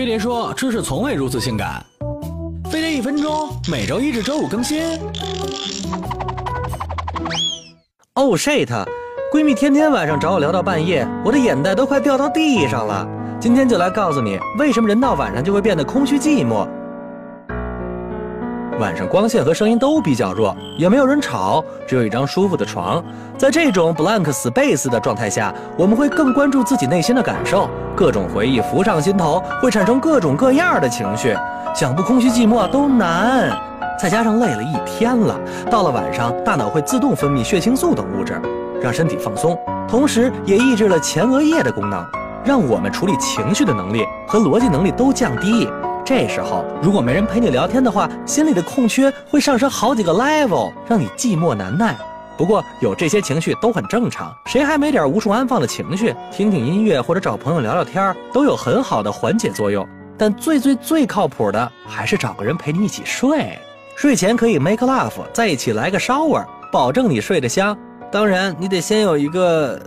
飞碟说：“知识从未如此性感。”飞碟一分钟，每周一至周五更新。Oh shit！闺蜜天天晚上找我聊到半夜，我的眼袋都快掉到地上了。今天就来告诉你，为什么人到晚上就会变得空虚寂寞。晚上光线和声音都比较弱，也没有人吵，只有一张舒服的床。在这种 blank space 的状态下，我们会更关注自己内心的感受，各种回忆浮上心头，会产生各种各样的情绪，想不空虚寂寞都难。再加上累了一天了，到了晚上，大脑会自动分泌血清素等物质，让身体放松，同时也抑制了前额叶的功能，让我们处理情绪的能力和逻辑能力都降低。这时候，如果没人陪你聊天的话，心里的空缺会上升好几个 level，让你寂寞难耐。不过有这些情绪都很正常，谁还没点无处安放的情绪？听听音乐或者找朋友聊聊天，都有很好的缓解作用。但最最最靠谱的还是找个人陪你一起睡。睡前可以 make love，在一起来个 shower，保证你睡得香。当然，你得先有一个